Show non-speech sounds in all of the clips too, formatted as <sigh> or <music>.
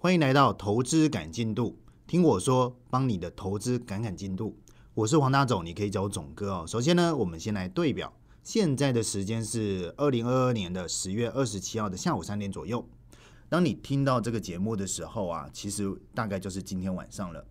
欢迎来到投资赶进度，听我说，帮你的投资赶赶进度。我是黄大总，你可以叫我总哥哦。首先呢，我们先来对表，现在的时间是二零二二年的十月二十七号的下午三点左右。当你听到这个节目的时候啊，其实大概就是今天晚上了。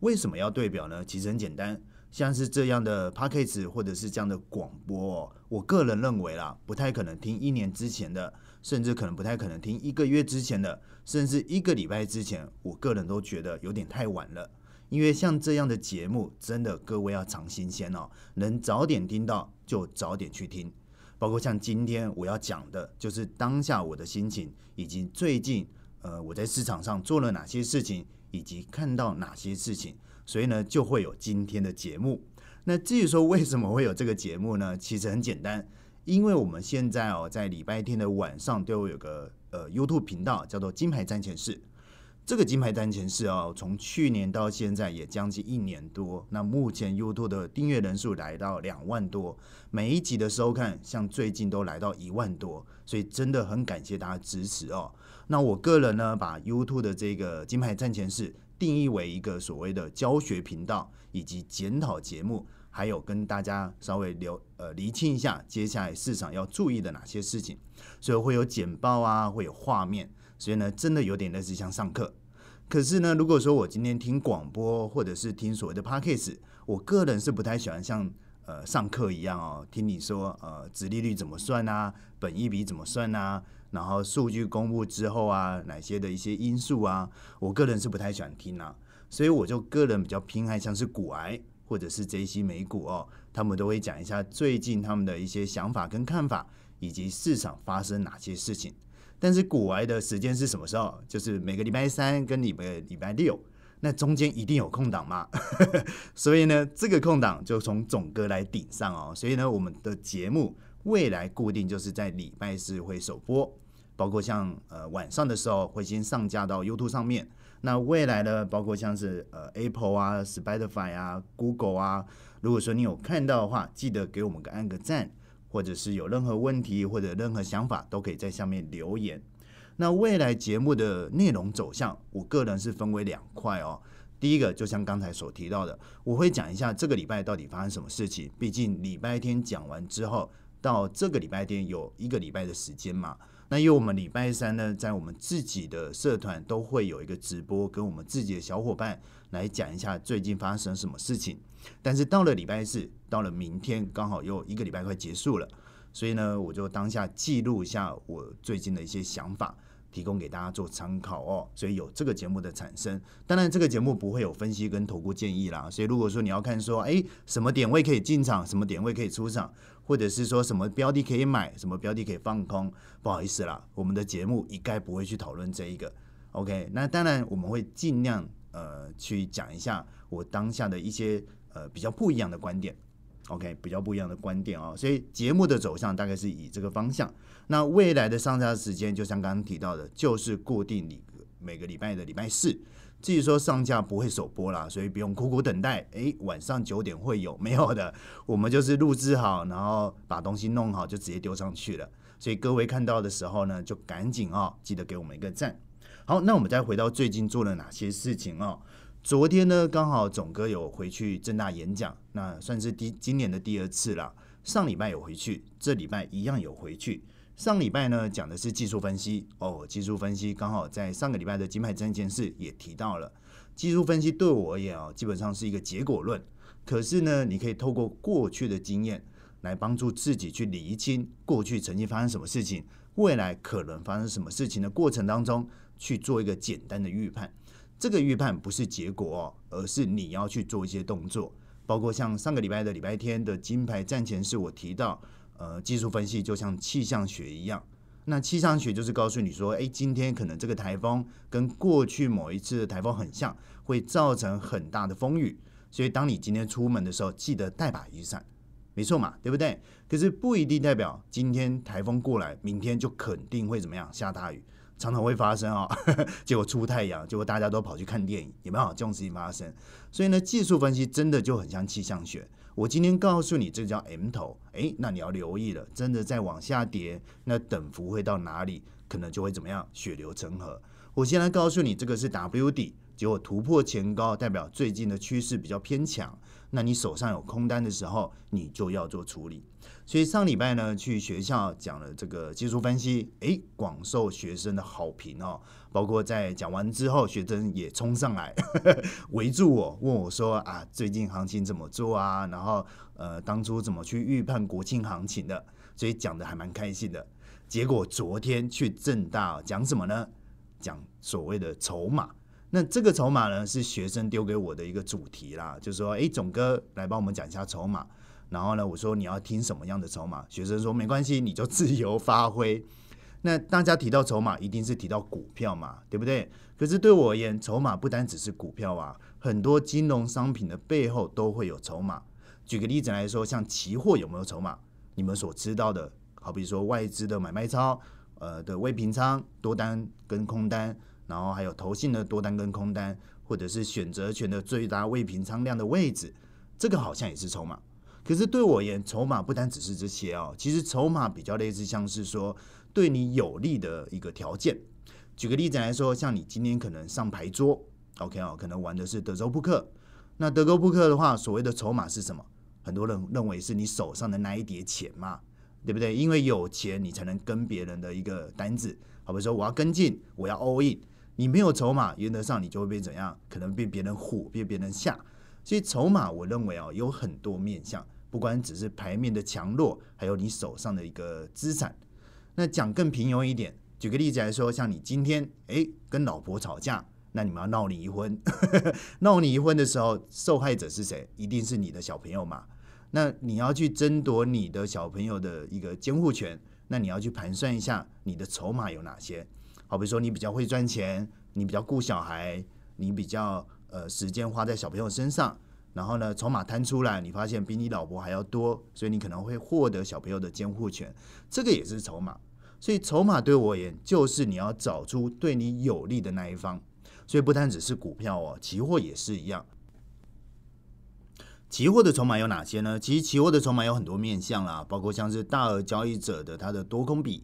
为什么要对表呢？其实很简单，像是这样的 p a c k a g e 或者是这样的广播，哦我个人认为啦，不太可能听一年之前的，甚至可能不太可能听一个月之前的，甚至一个礼拜之前，我个人都觉得有点太晚了。因为像这样的节目，真的各位要尝新鲜哦，能早点听到就早点去听。包括像今天我要讲的，就是当下我的心情，以及最近呃我在市场上做了哪些事情，以及看到哪些事情，所以呢就会有今天的节目。那至于说为什么会有这个节目呢？其实很简单，因为我们现在哦在礼拜天的晚上都有个呃 YouTube 频道，叫做金牌战前室。这个金牌战前室哦，从去年到现在也将近一年多。那目前 YouTube 的订阅人数来到两万多，每一集的收看，像最近都来到一万多，所以真的很感谢大家支持哦。那我个人呢，把 YouTube 的这个金牌战前室定义为一个所谓的教学频道，以及检讨节目，还有跟大家稍微留呃厘清一下接下来市场要注意的哪些事情，所以会有简报啊，会有画面。所以呢，真的有点类似像上课。可是呢，如果说我今天听广播或者是听所谓的 podcast，我个人是不太喜欢像呃上课一样哦，听你说呃，殖利率怎么算啊，本益比怎么算啊，然后数据公布之后啊，哪些的一些因素啊，我个人是不太喜欢听啊。所以我就个人比较偏爱像是股癌或者是这些美股哦，他们都会讲一下最近他们的一些想法跟看法，以及市场发生哪些事情。但是古玩的时间是什么时候？就是每个礼拜三跟礼拜礼拜六，那中间一定有空档嘛。<laughs> 所以呢，这个空档就从总哥来顶上哦。所以呢，我们的节目未来固定就是在礼拜四会首播，包括像呃晚上的时候会先上架到 YouTube 上面。那未来呢，包括像是呃 Apple 啊、Spotify 啊、Google 啊，如果说你有看到的话，记得给我们个按个赞。或者是有任何问题或者任何想法，都可以在下面留言。那未来节目的内容走向，我个人是分为两块哦。第一个就像刚才所提到的，我会讲一下这个礼拜到底发生什么事情。毕竟礼拜天讲完之后，到这个礼拜天有一个礼拜的时间嘛。那因为我们礼拜三呢，在我们自己的社团都会有一个直播，跟我们自己的小伙伴来讲一下最近发生什么事情。但是到了礼拜四，到了明天，刚好又一个礼拜快结束了，所以呢，我就当下记录一下我最近的一些想法，提供给大家做参考哦。所以有这个节目的产生，当然这个节目不会有分析跟投顾建议啦。所以如果说你要看说，哎，什么点位可以进场，什么点位可以出场，或者是说什么标的可以买，什么标的可以放空，不好意思啦，我们的节目一概不会去讨论这一个。OK，那当然我们会尽量呃去讲一下我当下的一些。呃，比较不一样的观点，OK，比较不一样的观点哦，所以节目的走向大概是以这个方向。那未来的上架时间，就像刚刚提到的，就是固定你每个礼拜的礼拜四。至于说上架不会首播啦，所以不用苦苦等待。诶，晚上九点会有没有的？<laughs> 我们就是录制好，然后把东西弄好，就直接丢上去了。所以各位看到的时候呢，就赶紧哦，记得给我们一个赞。好，那我们再回到最近做了哪些事情哦。昨天呢，刚好总哥有回去正大演讲，那算是第今年的第二次了。上礼拜有回去，这礼拜一样有回去。上礼拜呢讲的是技术分析。哦，技术分析刚好在上个礼拜的金牌证件事也提到了。技术分析对我而言啊，基本上是一个结果论。可是呢，你可以透过过去的经验来帮助自己去理清过去曾经发生什么事情，未来可能发生什么事情的过程当中去做一个简单的预判。这个预判不是结果哦，而是你要去做一些动作，包括像上个礼拜的礼拜天的金牌战前是我提到，呃，技术分析就像气象学一样，那气象学就是告诉你说，哎，今天可能这个台风跟过去某一次的台风很像，会造成很大的风雨，所以当你今天出门的时候，记得带把雨伞，没错嘛，对不对？可是不一定代表今天台风过来，明天就肯定会怎么样下大雨。常常会发生啊，<laughs> 结果出太阳，结果大家都跑去看电影，有没有这种事情发生？所以呢，技术分析真的就很像气象学。我今天告诉你，这叫 M 头，诶，那你要留意了，真的在往下跌，那等幅会到哪里，可能就会怎么样，血流成河。我先来告诉你，这个是 W 底，结果突破前高，代表最近的趋势比较偏强。那你手上有空单的时候，你就要做处理。所以上礼拜呢，去学校讲了这个技术分析，诶，广受学生的好评哦。包括在讲完之后，学生也冲上来 <laughs> 围住我，问我说啊，最近行情怎么做啊？然后呃，当初怎么去预判国庆行情的？所以讲的还蛮开心的。结果昨天去正大讲什么呢？讲所谓的筹码。那这个筹码呢，是学生丢给我的一个主题啦，就是说，哎，总哥来帮我们讲一下筹码。然后呢，我说你要听什么样的筹码？学生说没关系，你就自由发挥。那大家提到筹码，一定是提到股票嘛，对不对？可是对我而言，筹码不单只是股票啊，很多金融商品的背后都会有筹码。举个例子来说，像期货有没有筹码？你们所知道的，好比说外资的买卖超，呃的未平仓多单跟空单，然后还有投信的多单跟空单，或者是选择权的最大未平仓量的位置，这个好像也是筹码。可是对我而言，筹码不单只是这些哦，其实筹码比较类似像是说。对你有利的一个条件，举个例子来说，像你今天可能上牌桌，OK 哦，可能玩的是德州扑克。那德州扑克的话，所谓的筹码是什么？很多人认为是你手上的那一叠钱嘛，对不对？因为有钱，你才能跟别人的一个单子。好比说，我要跟进，我要 all in，你没有筹码，原则上你就会被怎样？可能被别人唬，被别人吓。所以筹码，我认为啊，有很多面向，不管只是牌面的强弱，还有你手上的一个资产。那讲更平庸一点，举个例子来说，像你今天诶跟老婆吵架，那你们要闹离婚，<laughs> 闹离婚的时候，受害者是谁？一定是你的小朋友嘛？那你要去争夺你的小朋友的一个监护权，那你要去盘算一下你的筹码有哪些？好比说你比较会赚钱，你比较顾小孩，你比较呃时间花在小朋友身上。然后呢，筹码摊出来，你发现比你老婆还要多，所以你可能会获得小朋友的监护权，这个也是筹码。所以筹码对我而言，就是你要找出对你有利的那一方。所以不单只是股票哦，期货也是一样。期货的筹码有哪些呢？其实期货的筹码有很多面向啦，包括像是大额交易者的他的多空比，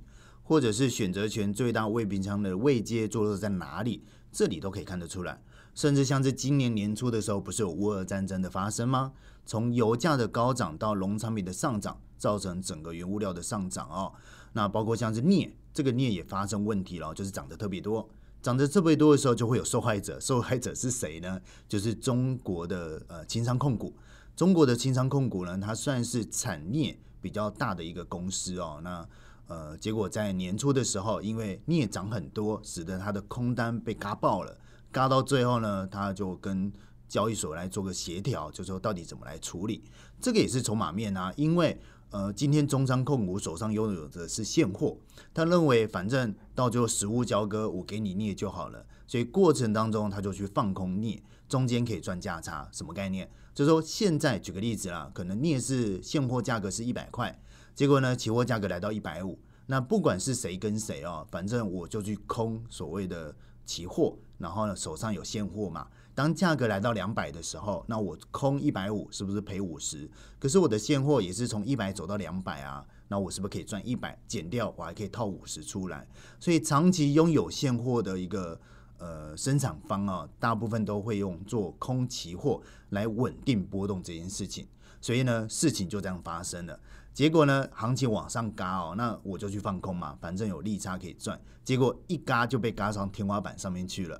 或者是选择权最大未平仓的位阶坐落在哪里，这里都可以看得出来。甚至像是今年年初的时候，不是有乌俄战争的发生吗？从油价的高涨到农产品的上涨，造成整个原物料的上涨哦。那包括像是镍，这个镍也发生问题了，就是涨得特别多，涨得特别多的时候，就会有受害者。受害者是谁呢？就是中国的呃轻商控股。中国的轻商控股呢，它算是产镍比较大的一个公司哦。那呃，结果在年初的时候，因为镍涨很多，使得它的空单被嘎爆了。嘎到最后呢，他就跟交易所来做个协调，就说到底怎么来处理。这个也是筹码面啊，因为呃，今天中商控股手上拥有的是现货，他认为反正到最后实物交割，我给你镍就好了，所以过程当中他就去放空镍，中间可以赚价差。什么概念？就说现在举个例子啦，可能镍是现货价格是一百块，结果呢，期货价格来到一百五，那不管是谁跟谁哦，反正我就去空所谓的。期货，然后呢，手上有现货嘛？当价格来到两百的时候，那我空一百五，是不是赔五十？可是我的现货也是从一百走到两百啊，那我是不是可以赚一百？减掉我还可以套五十出来。所以长期拥有现货的一个呃生产方啊，大部分都会用做空期货来稳定波动这件事情。所以呢，事情就这样发生了。结果呢，行情往上嘎哦，那我就去放空嘛，反正有利差可以赚。结果一嘎就被嘎上天花板上面去了。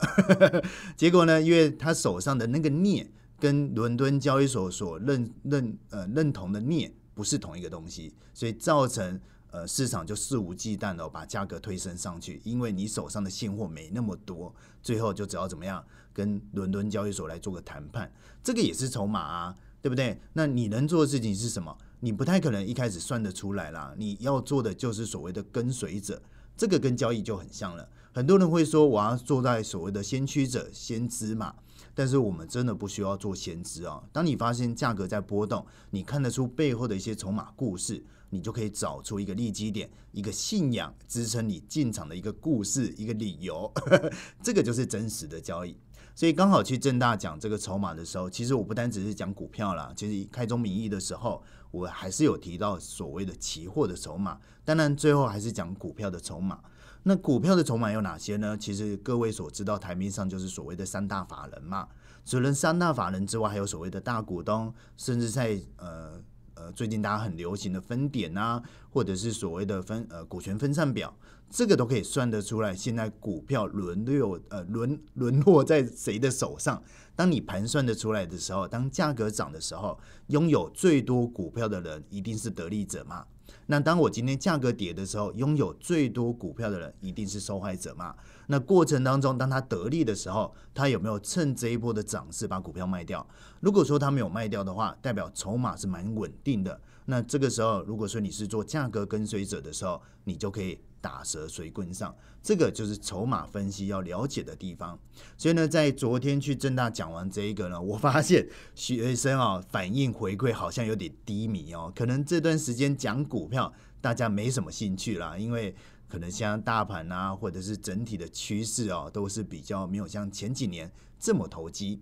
<laughs> 结果呢，因为他手上的那个镍跟伦敦交易所所认认呃认同的镍不是同一个东西，所以造成呃市场就肆无忌惮的把价格推升上去。因为你手上的现货没那么多，最后就只要怎么样跟伦敦交易所来做个谈判，这个也是筹码啊，对不对？那你能做的事情是什么？你不太可能一开始算得出来啦，你要做的就是所谓的跟随者，这个跟交易就很像了。很多人会说我要做在所谓的先驱者、先知嘛，但是我们真的不需要做先知啊。当你发现价格在波动，你看得出背后的一些筹码故事，你就可以找出一个利基点、一个信仰支撑你进场的一个故事、一个理由，<laughs> 这个就是真实的交易。所以刚好去正大讲这个筹码的时候，其实我不单只是讲股票啦，其实开宗明义的时候，我还是有提到所谓的期货的筹码。当然最后还是讲股票的筹码。那股票的筹码有哪些呢？其实各位所知道，台面上就是所谓的三大法人嘛。除了三大法人之外，还有所谓的大股东，甚至在呃呃最近大家很流行的分点啊，或者是所谓的分呃股权分散表，这个都可以算得出来。现在股票轮流呃轮沦落在谁的手上？当你盘算的出来的时候，当价格涨的时候，拥有最多股票的人一定是得利者嘛？那当我今天价格跌的时候，拥有最多股票的人一定是受害者嘛？那过程当中，当他得利的时候，他有没有趁这一波的涨势把股票卖掉？如果说他没有卖掉的话，代表筹码是蛮稳定的。那这个时候，如果说你是做价格跟随者的时候，你就可以打蛇随棍上。这个就是筹码分析要了解的地方。所以呢，在昨天去正大讲完这一个呢，我发现学生啊反应回馈好像有点低迷哦，可能这段时间讲股票大家没什么兴趣啦，因为可能像大盘啊，或者是整体的趋势啊，都是比较没有像前几年这么投机。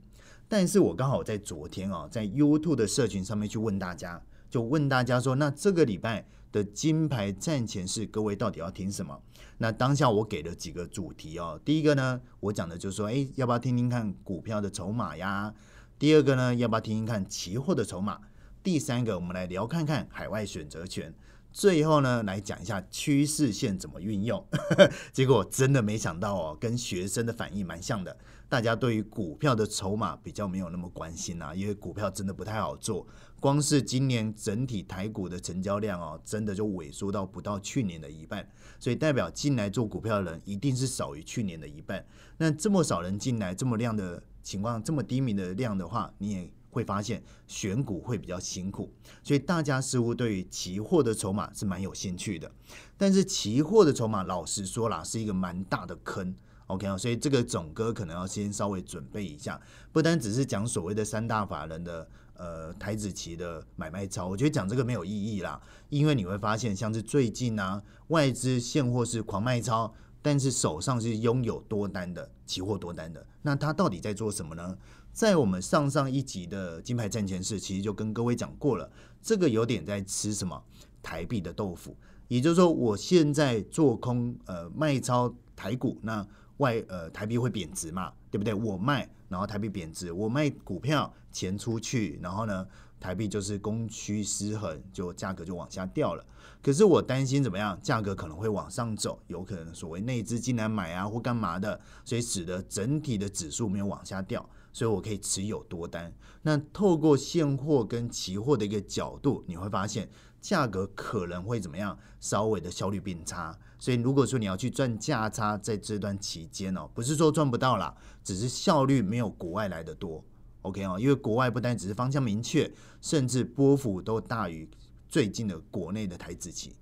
但是我刚好在昨天哦，在 YouTube 的社群上面去问大家。就问大家说，那这个礼拜的金牌战前是各位到底要听什么？那当下我给了几个主题哦。第一个呢，我讲的就是说，哎，要不要听听看股票的筹码呀？第二个呢，要不要听听看期货的筹码？第三个，我们来聊看看海外选择权。最后呢，来讲一下趋势线怎么运用。<laughs> 结果真的没想到哦，跟学生的反应蛮像的。大家对于股票的筹码比较没有那么关心啊，因为股票真的不太好做。光是今年整体台股的成交量哦，真的就萎缩到不到去年的一半，所以代表进来做股票的人一定是少于去年的一半。那这么少人进来，这么量的情况，这么低迷的量的话，你也。会发现选股会比较辛苦，所以大家似乎对于期货的筹码是蛮有兴趣的。但是期货的筹码，老实说啦，是一个蛮大的坑。OK 啊，所以这个总哥可能要先稍微准备一下，不单只是讲所谓的三大法人的呃台子期的买卖超，我觉得讲这个没有意义啦，因为你会发现像是最近啊外资现货是狂卖超，但是手上是拥有多单的期货多单的，那他到底在做什么呢？在我们上上一集的金牌战前室，其实就跟各位讲过了，这个有点在吃什么？台币的豆腐，也就是说，我现在做空呃卖超台股，那外呃台币会贬值嘛，对不对？我卖，然后台币贬值，我卖股票钱出去，然后呢台币就是供需失衡，就价格就往下掉了。可是我担心怎么样，价格可能会往上走，有可能所谓内资进来买啊或干嘛的，所以使得整体的指数没有往下掉。所以我可以持有多单。那透过现货跟期货的一个角度，你会发现价格可能会怎么样？稍微的效率变差。所以如果说你要去赚价差，在这段期间哦，不是说赚不到啦，只是效率没有国外来的多。OK 哦，因为国外不单只是方向明确，甚至波幅都大于最近的国内的台子期。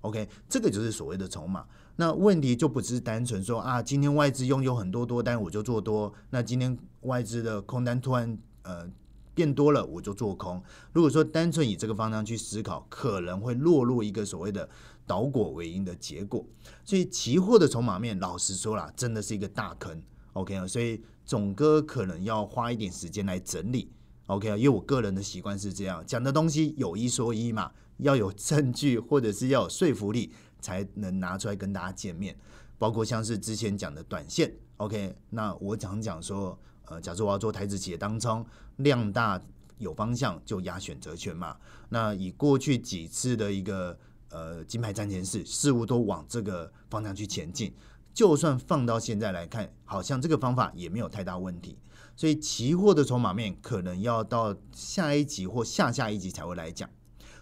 OK，这个就是所谓的筹码。那问题就不是单纯说啊，今天外资拥有很多多单，我就做多。那今天外资的空单突然呃变多了，我就做空。如果说单纯以这个方向去思考，可能会落入一个所谓的倒果为因的结果。所以期货的筹码面，老实说啦，真的是一个大坑。OK 啊，所以总哥可能要花一点时间来整理。OK 啊，因为我个人的习惯是这样，讲的东西有一说一嘛，要有证据或者是要有说服力。才能拿出来跟大家见面，包括像是之前讲的短线，OK，那我讲讲说，呃，假设我要做台子企业当中量大有方向就压选择权嘛，那以过去几次的一个呃金牌战前事，事物都往这个方向去前进，就算放到现在来看，好像这个方法也没有太大问题，所以期货的筹码面可能要到下一集或下下一集才会来讲。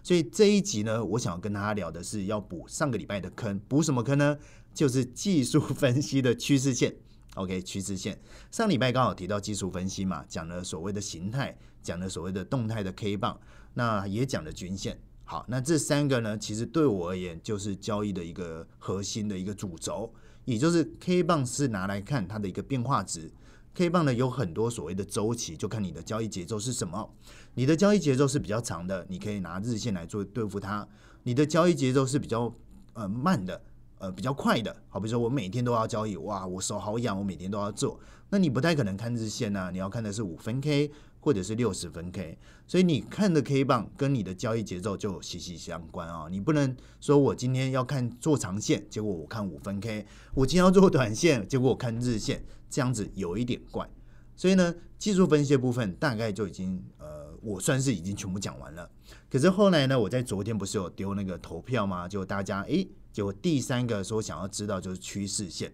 所以这一集呢，我想要跟大家聊的是要补上个礼拜的坑，补什么坑呢？就是技术分析的趋势线。OK，趋势线。上礼拜刚好提到技术分析嘛，讲了所谓的形态，讲了所谓的动态的 K 棒，那也讲了均线。好，那这三个呢，其实对我而言就是交易的一个核心的一个主轴，也就是 K 棒是拿来看它的一个变化值。K 棒呢有很多所谓的周期，就看你的交易节奏是什么。你的交易节奏是比较长的，你可以拿日线来做对付它；你的交易节奏是比较呃慢的，呃比较快的，好比如说我每天都要交易，哇，我手好痒，我每天都要做，那你不太可能看日线呐，你要看的是五分 K 或者是六十分 K，所以你看的 K 棒跟你的交易节奏就息息相关啊，你不能说我今天要看做长线，结果我看五分 K，我今天要做短线，结果我看日线，这样子有一点怪，所以呢，技术分析的部分大概就已经呃，我算是已经全部讲完了。可是后来呢，我在昨天不是有丢那个投票吗？就大家诶，结果第三个说想要知道就是趋势线。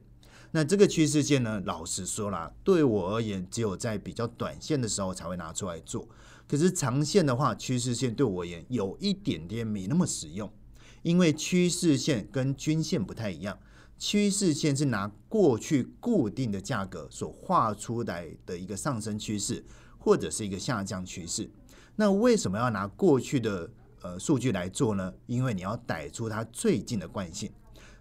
那这个趋势线呢，老实说啦，对我而言，只有在比较短线的时候才会拿出来做。可是长线的话，趋势线对我而言有一点点没那么实用，因为趋势线跟均线不太一样。趋势线是拿过去固定的价格所画出来的一个上升趋势，或者是一个下降趋势。那为什么要拿过去的呃数据来做呢？因为你要逮出它最近的惯性。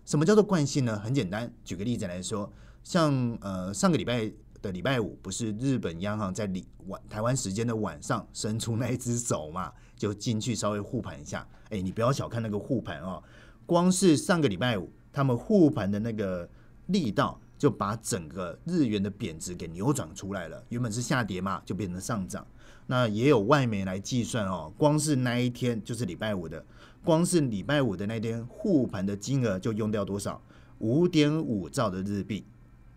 什么叫做惯性呢？很简单，举个例子来说，像呃上个礼拜的礼拜五，不是日本央行在里晚台湾时间的晚上伸出那一只手嘛，<laughs> 就进去稍微护盘一下。哎，你不要小看那个护盘哦，光是上个礼拜五他们护盘的那个力道。就把整个日元的贬值给扭转出来了，原本是下跌嘛，就变成上涨。那也有外媒来计算哦，光是那一天就是礼拜五的，光是礼拜五的那天护盘的金额就用掉多少？五点五兆的日币，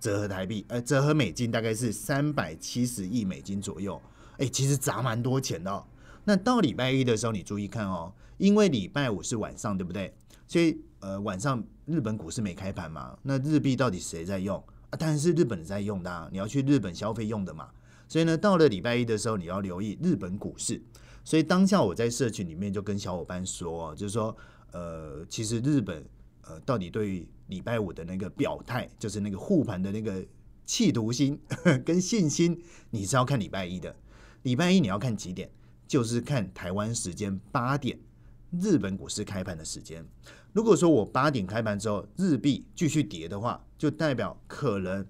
折合台币，呃，折合美金大概是三百七十亿美金左右。哎，其实砸蛮多钱的。哦。那到礼拜一的时候，你注意看哦，因为礼拜五是晚上，对不对？所以，呃，晚上日本股市没开盘嘛？那日币到底谁在用啊？当然是日本人在用的，啊你要去日本消费用的嘛。所以呢，到了礼拜一的时候，你要留意日本股市。所以当下我在社群里面就跟小伙伴说，就是说，呃，其实日本，呃，到底对礼拜五的那个表态，就是那个护盘的那个企图心 <laughs> 跟信心，你是要看礼拜一的。礼拜一你要看几点？就是看台湾时间八点。日本股市开盘的时间，如果说我八点开盘之后日币继续跌的话，就代表可能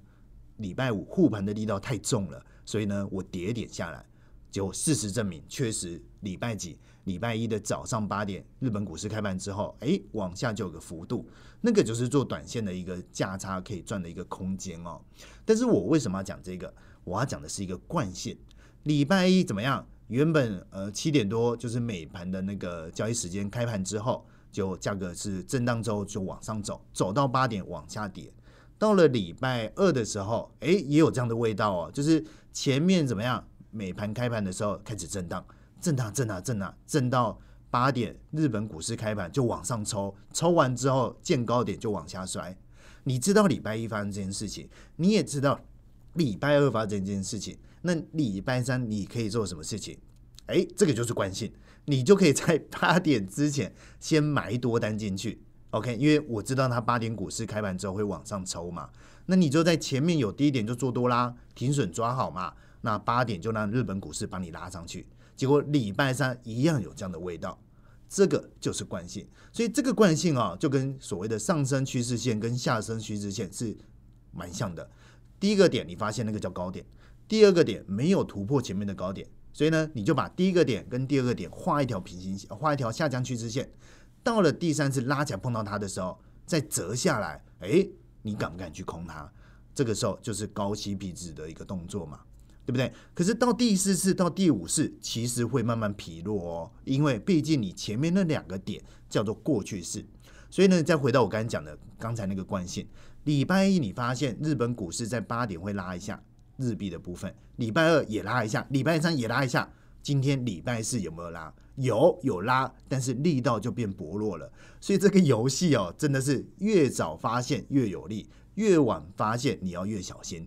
礼拜五护盘的力道太重了，所以呢我跌点下来。结果事实证明，确实礼拜几礼拜一的早上八点日本股市开盘之后，哎往下就有个幅度，那个就是做短线的一个价差可以赚的一个空间哦。但是我为什么要讲这个？我要讲的是一个惯性，礼拜一怎么样？原本呃七点多就是美盘的那个交易时间，开盘之后就价格是震荡之后就往上走，走到八点往下跌。到了礼拜二的时候，哎也有这样的味道哦，就是前面怎么样？美盘开盘的时候开始震荡，震荡震荡震荡，震到八点，日本股市开盘就往上抽，抽完之后见高点就往下摔。你知道礼拜一发生这件事情，你也知道礼拜二发生这件事情。那礼拜三你可以做什么事情？哎，这个就是惯性，你就可以在八点之前先埋多单进去，OK？因为我知道它八点股市开盘之后会往上抽嘛，那你就在前面有低点就做多啦，停损抓好嘛。那八点就让日本股市帮你拉上去，结果礼拜三一样有这样的味道，这个就是惯性。所以这个惯性啊，就跟所谓的上升趋势线跟下升趋势线是蛮像的。第一个点你发现那个叫高点。第二个点没有突破前面的高点，所以呢，你就把第一个点跟第二个点画一条平行线，画一条下降趋势线。到了第三次拉起来碰到它的时候，再折下来，哎，你敢不敢去空它？这个时候就是高 CP 值的一个动作嘛，对不对？可是到第四次到第五次，其实会慢慢疲弱哦，因为毕竟你前面那两个点叫做过去式。所以呢，再回到我刚才讲的刚才那个惯性，礼拜一你发现日本股市在八点会拉一下。日币的部分，礼拜二也拉一下，礼拜三也拉一下，今天礼拜四有没有拉？有，有拉，但是力道就变薄弱了。所以这个游戏哦，真的是越早发现越有利，越晚发现你要越小心，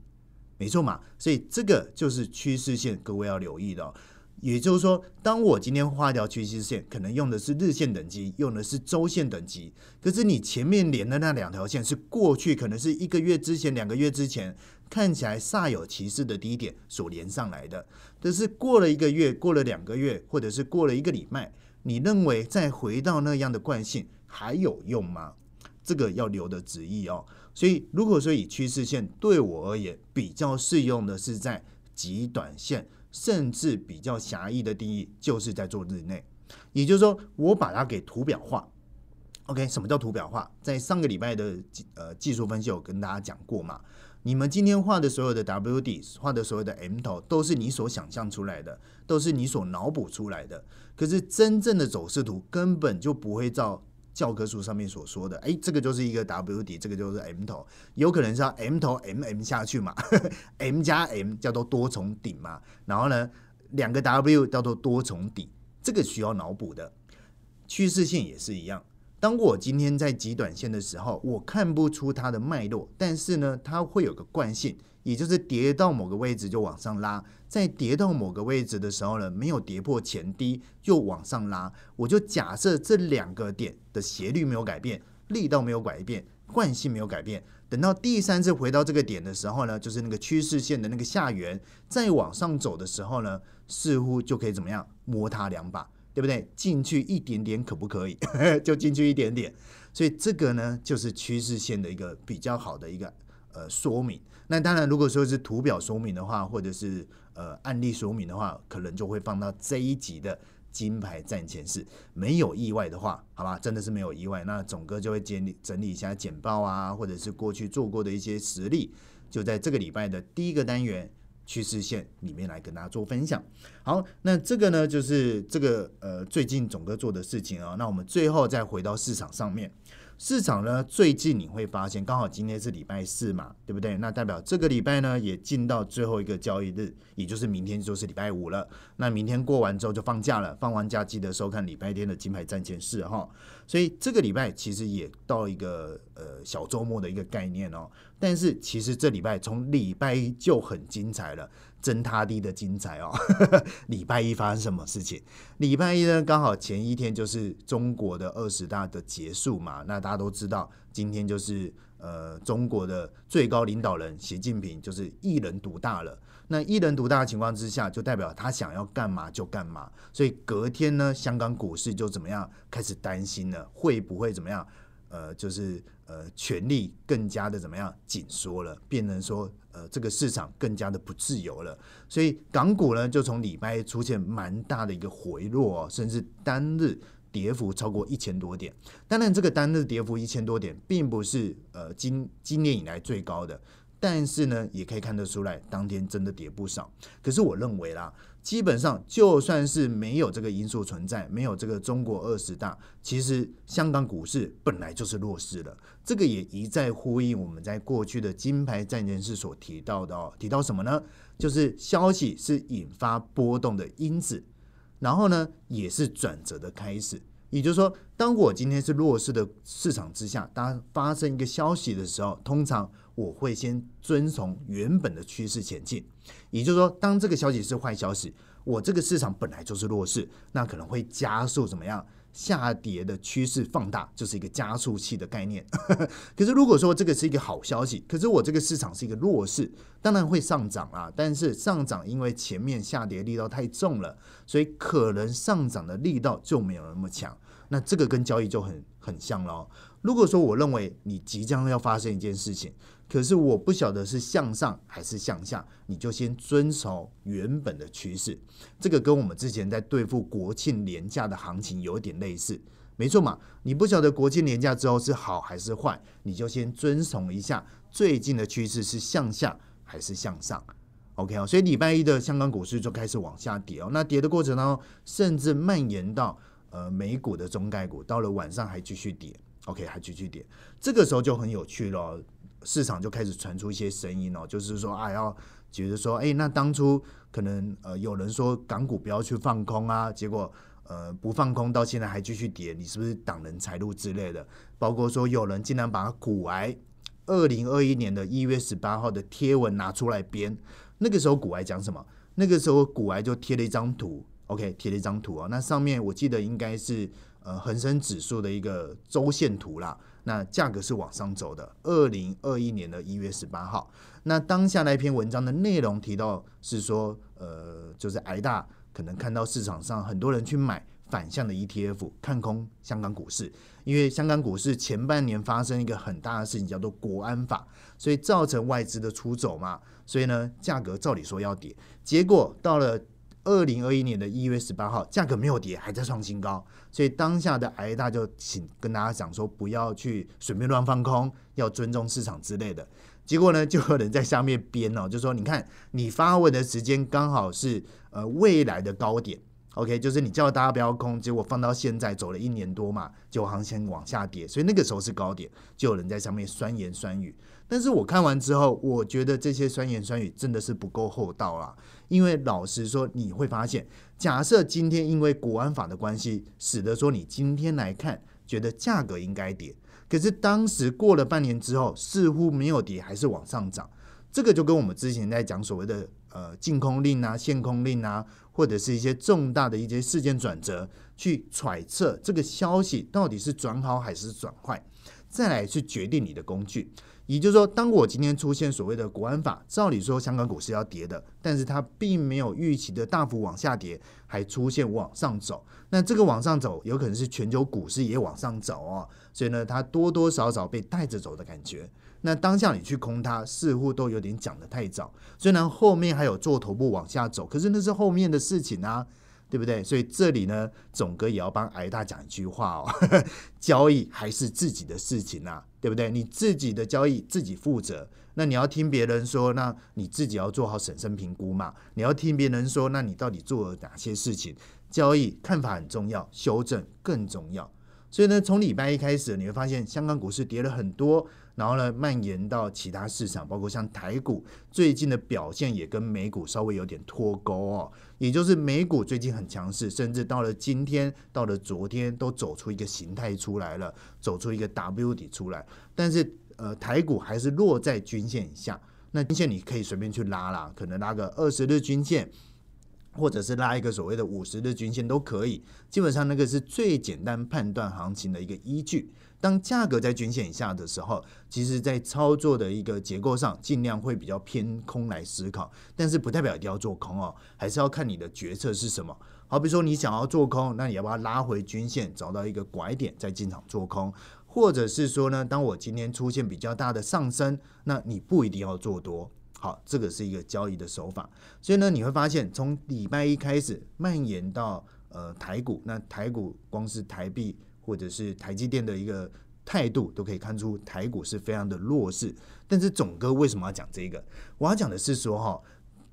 没错嘛。所以这个就是趋势线，各位要留意的。也就是说，当我今天画一条趋势线，可能用的是日线等级，用的是周线等级，可是你前面连的那两条线是过去可能是一个月之前、两个月之前看起来煞有其事的低点所连上来的，但是过了一个月、过了两个月，或者是过了一个礼拜，你认为再回到那样的惯性还有用吗？这个要留的旨意哦。所以，如果说以趋势线对我而言比较适用的是在极短线。甚至比较狭义的定义，就是在做日内，也就是说，我把它给图表化，OK，什么叫图表化？在上个礼拜的技呃技术分析有跟大家讲过嘛？你们今天画的所有的 W D 画的所有的 M 头，都是你所想象出来的，都是你所脑补出来的。可是真正的走势图根本就不会照教科书上面所说的，哎，这个就是一个 W D，这个就是 M 头，有可能是要 M 头 M M 下去嘛，<laughs> M 加 M 叫做多重顶嘛，然后呢，两个 W 叫做多重底，这个需要脑补的。趋势线也是一样。当我今天在极短线的时候，我看不出它的脉络，但是呢，它会有个惯性，也就是跌到某个位置就往上拉，在跌到某个位置的时候呢，没有跌破前低又往上拉，我就假设这两个点的斜率没有改变，力道没有改变，惯性没有改变，等到第三次回到这个点的时候呢，就是那个趋势线的那个下缘再往上走的时候呢，似乎就可以怎么样摸它两把。对不对？进去一点点可不可以？<laughs> 就进去一点点，所以这个呢，就是趋势线的一个比较好的一个呃说明。那当然，如果说是图表说明的话，或者是呃案例说明的话，可能就会放到这一集的金牌战前式。没有意外的话，好吧，真的是没有意外，那总哥就会整理整理一下简报啊，或者是过去做过的一些实例，就在这个礼拜的第一个单元。趋势线里面来跟大家做分享。好，那这个呢，就是这个呃最近总哥做的事情啊。那我们最后再回到市场上面。市场呢，最近你会发现，刚好今天是礼拜四嘛，对不对？那代表这个礼拜呢，也进到最后一个交易日，也就是明天就是礼拜五了。那明天过完之后就放假了，放完假记得收看礼拜天的金牌战前事哈。所以这个礼拜其实也到一个呃小周末的一个概念哦。但是其实这礼拜从礼拜一就很精彩了。真他地的精彩哦！<laughs> 礼拜一发生什么事情？礼拜一呢，刚好前一天就是中国的二十大的结束嘛。那大家都知道，今天就是呃中国的最高领导人习近平就是一人独大了。那一人独大的情况之下，就代表他想要干嘛就干嘛。所以隔天呢，香港股市就怎么样开始担心了，会不会怎么样？呃，就是呃，权力更加的怎么样紧缩了，变成说呃，这个市场更加的不自由了。所以港股呢，就从礼拜出现蛮大的一个回落，甚至单日跌幅超过一千多点。当然，这个单日跌幅一千多点，并不是呃今今年以来最高的，但是呢，也可以看得出来，当天真的跌不少。可是我认为啦。基本上，就算是没有这个因素存在，没有这个中国二十大，其实香港股市本来就是弱势的。这个也一再呼应我们在过去的金牌战人士所提到的哦，提到什么呢？就是消息是引发波动的因子，然后呢，也是转折的开始。也就是说，当我今天是弱势的市场之下，当发生一个消息的时候，通常。我会先遵从原本的趋势前进，也就是说，当这个消息是坏消息，我这个市场本来就是弱势，那可能会加速怎么样下跌的趋势放大，就是一个加速器的概念。<laughs> 可是如果说这个是一个好消息，可是我这个市场是一个弱势，当然会上涨啊，但是上涨因为前面下跌力道太重了，所以可能上涨的力道就没有那么强。那这个跟交易就很很像了。如果说我认为你即将要发生一件事情，可是我不晓得是向上还是向下，你就先遵守原本的趋势。这个跟我们之前在对付国庆年假的行情有点类似，没错嘛？你不晓得国庆年假之后是好还是坏，你就先遵从一下最近的趋势是向下还是向上。OK 哦，所以礼拜一的香港股市就开始往下跌哦。那跌的过程当中，甚至蔓延到呃美股的中概股，到了晚上还继续跌。OK 还继续跌，这个时候就很有趣了。市场就开始传出一些声音哦，就是说啊，要觉得说，哎，那当初可能呃有人说港股不要去放空啊，结果呃不放空，到现在还继续跌，你是不是挡人财路之类的？包括说有人竟然把股癌二零二一年的一月十八号的贴文拿出来编，那个时候股癌讲什么？那个时候股癌就贴了一张图，OK，贴了一张图啊，那上面我记得应该是呃恒生指数的一个周线图啦。那价格是往上走的。二零二一年的一月十八号，那当下那篇文章的内容提到是说，呃，就是挨大可能看到市场上很多人去买反向的 ETF，看空香港股市，因为香港股市前半年发生一个很大的事情，叫做国安法，所以造成外资的出走嘛，所以呢，价格照理说要跌，结果到了二零二一年的一月十八号，价格没有跌，还在创新高，所以当下的挨大就请跟大家讲说，不要去随便乱放空，要尊重市场之类的。结果呢，就有人在下面编哦，就说你看你发文的时间刚好是呃未来的高点，OK，就是你叫大家不要空，结果放到现在走了一年多嘛，就行情往下跌，所以那个时候是高点，就有人在上面酸言酸语。但是我看完之后，我觉得这些酸言酸语真的是不够厚道啦。因为老实说，你会发现，假设今天因为国安法的关系，使得说你今天来看觉得价格应该跌，可是当时过了半年之后，似乎没有跌，还是往上涨。这个就跟我们之前在讲所谓的呃净空令啊、限空令啊，或者是一些重大的一些事件转折，去揣测这个消息到底是转好还是转坏，再来去决定你的工具。也就是说，当我今天出现所谓的国安法，照理说香港股市要跌的，但是它并没有预期的大幅往下跌，还出现往上走。那这个往上走，有可能是全球股市也往上走哦，所以呢，它多多少少被带着走的感觉。那当下你去空它，似乎都有点讲的太早。虽然后面还有做头部往下走，可是那是后面的事情啊。对不对？所以这里呢，总哥也要帮挨大讲一句话哦：<laughs> 交易还是自己的事情呐，对不对？你自己的交易自己负责。那你要听别人说，那你自己要做好审慎评估嘛。你要听别人说，那你到底做了哪些事情？交易看法很重要，修正更重要。所以呢，从礼拜一开始，你会发现香港股市跌了很多。然后呢，蔓延到其他市场，包括像台股最近的表现也跟美股稍微有点脱钩哦，也就是美股最近很强势，甚至到了今天，到了昨天都走出一个形态出来了，走出一个 W 底出来，但是呃，台股还是落在均线以下，那均线你可以随便去拉啦，可能拉个二十日均线。或者是拉一个所谓的五十日均线都可以，基本上那个是最简单判断行情的一个依据。当价格在均线以下的时候，其实在操作的一个结构上，尽量会比较偏空来思考，但是不代表一定要做空哦，还是要看你的决策是什么。好比说你想要做空，那你要不要拉回均线，找到一个拐点再进场做空？或者是说呢，当我今天出现比较大的上升，那你不一定要做多。好，这个是一个交易的手法，所以呢，你会发现从礼拜一开始蔓延到呃台股，那台股光是台币或者是台积电的一个态度，都可以看出台股是非常的弱势。但是总哥为什么要讲这个？我要讲的是说哈，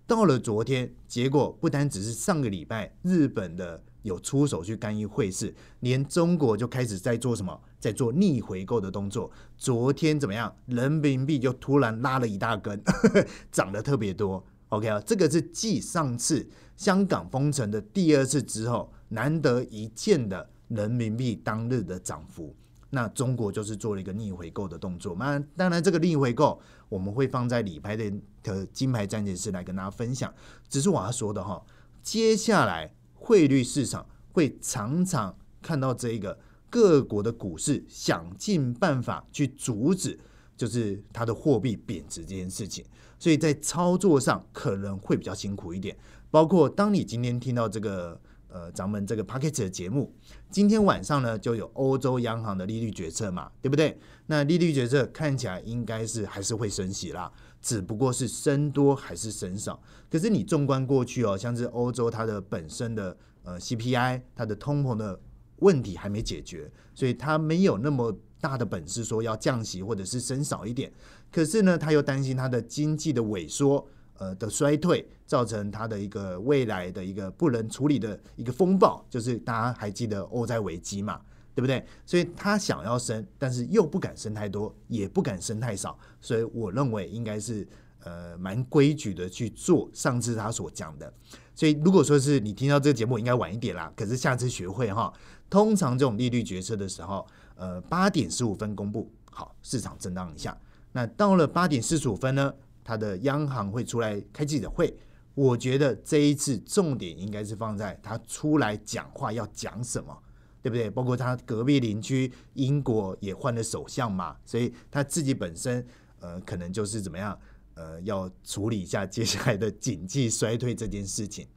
到了昨天，结果不单只是上个礼拜日本的。有出手去干预汇市，连中国就开始在做什么，在做逆回购的动作。昨天怎么样？人民币就突然拉了一大根，<laughs> 涨得特别多。OK 啊，这个是继上次香港封城的第二次之后，难得一见的人民币当日的涨幅。那中国就是做了一个逆回购的动作。那当然，这个逆回购我们会放在理牌的的金牌战件室来跟大家分享。只是我要说的哈，接下来。汇率市场会常常看到这一个各国的股市想尽办法去阻止，就是它的货币贬值这件事情，所以在操作上可能会比较辛苦一点。包括当你今天听到这个呃咱们这个 p a c k e t 的节目，今天晚上呢就有欧洲央行的利率决策嘛，对不对？那利率决策看起来应该是还是会升息啦。只不过是升多还是升少，可是你纵观过去哦，像是欧洲它的本身的呃 CPI，它的通膨的问题还没解决，所以它没有那么大的本事说要降息或者是升少一点。可是呢，他又担心它的经济的萎缩，呃的衰退，造成它的一个未来的一个不能处理的一个风暴，就是大家还记得欧债危机嘛？对不对？所以他想要升，但是又不敢升太多，也不敢升太少，所以我认为应该是呃蛮规矩的去做。上次他所讲的，所以如果说是你听到这个节目，应该晚一点啦。可是下次学会哈，通常这种利率决策的时候，呃八点十五分公布，好市场震荡一下。那到了八点四十五分呢，他的央行会出来开记者会。我觉得这一次重点应该是放在他出来讲话要讲什么。对不对？包括他隔壁邻居英国也换了首相嘛，所以他自己本身呃，可能就是怎么样呃，要处理一下接下来的经济衰退这件事情。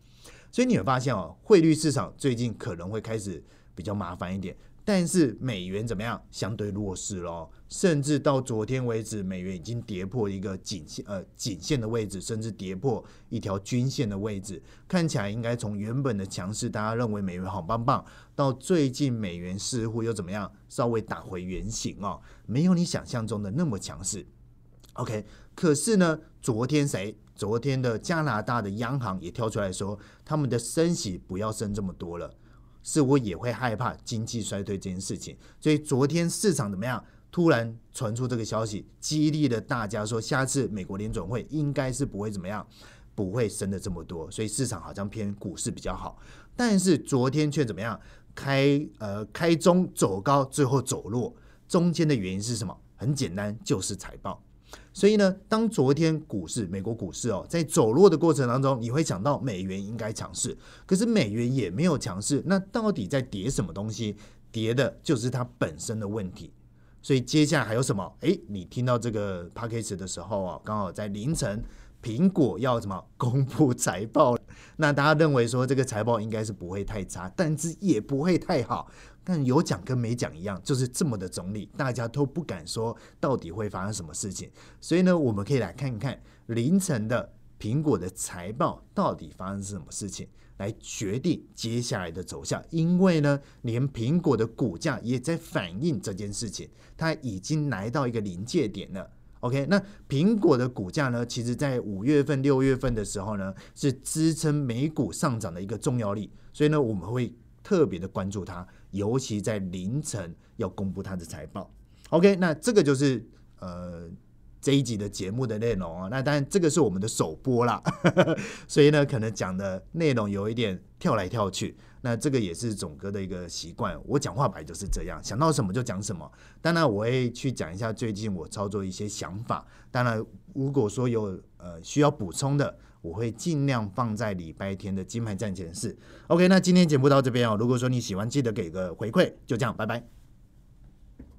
所以你会发现哦，汇率市场最近可能会开始比较麻烦一点。但是美元怎么样？相对弱势咯，甚至到昨天为止，美元已经跌破一个颈线呃颈线的位置，甚至跌破一条均线的位置。看起来应该从原本的强势，大家认为美元好棒棒，到最近美元似乎又怎么样？稍微打回原形哦，没有你想象中的那么强势。OK，可是呢，昨天谁？昨天的加拿大的央行也跳出来说，他们的升息不要升这么多了。似乎也会害怕经济衰退这件事情，所以昨天市场怎么样？突然传出这个消息，激励了大家说，下次美国联总会应该是不会怎么样，不会升的这么多，所以市场好像偏股市比较好。但是昨天却怎么样？开呃开中走高，最后走弱，中间的原因是什么？很简单，就是财报。所以呢，当昨天股市，美国股市哦，在走弱的过程当中，你会想到美元应该强势，可是美元也没有强势，那到底在跌什么东西？跌的就是它本身的问题。所以接下来还有什么？诶，你听到这个 p a c k a g e 的时候啊，刚好在凌晨。苹果要什么 <laughs> 公布财报？那大家认为说这个财报应该是不会太差，但是也不会太好。但有讲跟没讲一样，就是这么的总理，大家都不敢说到底会发生什么事情。所以呢，我们可以来看一看凌晨的苹果的财报到底发生什么事情，来决定接下来的走向。因为呢，连苹果的股价也在反映这件事情，它已经来到一个临界点了。OK，那苹果的股价呢？其实，在五月份、六月份的时候呢，是支撑美股上涨的一个重要力，所以呢，我们会特别的关注它，尤其在凌晨要公布它的财报。OK，那这个就是呃这一集的节目的内容啊。那当然，这个是我们的首播啦，<laughs> 所以呢，可能讲的内容有一点跳来跳去。那这个也是总哥的一个习惯，我讲话本来就是这样，想到什么就讲什么。当然，我会去讲一下最近我操作一些想法。当然，如果说有呃需要补充的，我会尽量放在礼拜天的金牌战前室。OK，那今天节目到这边哦。如果说你喜欢，记得给个回馈。就这样，拜拜。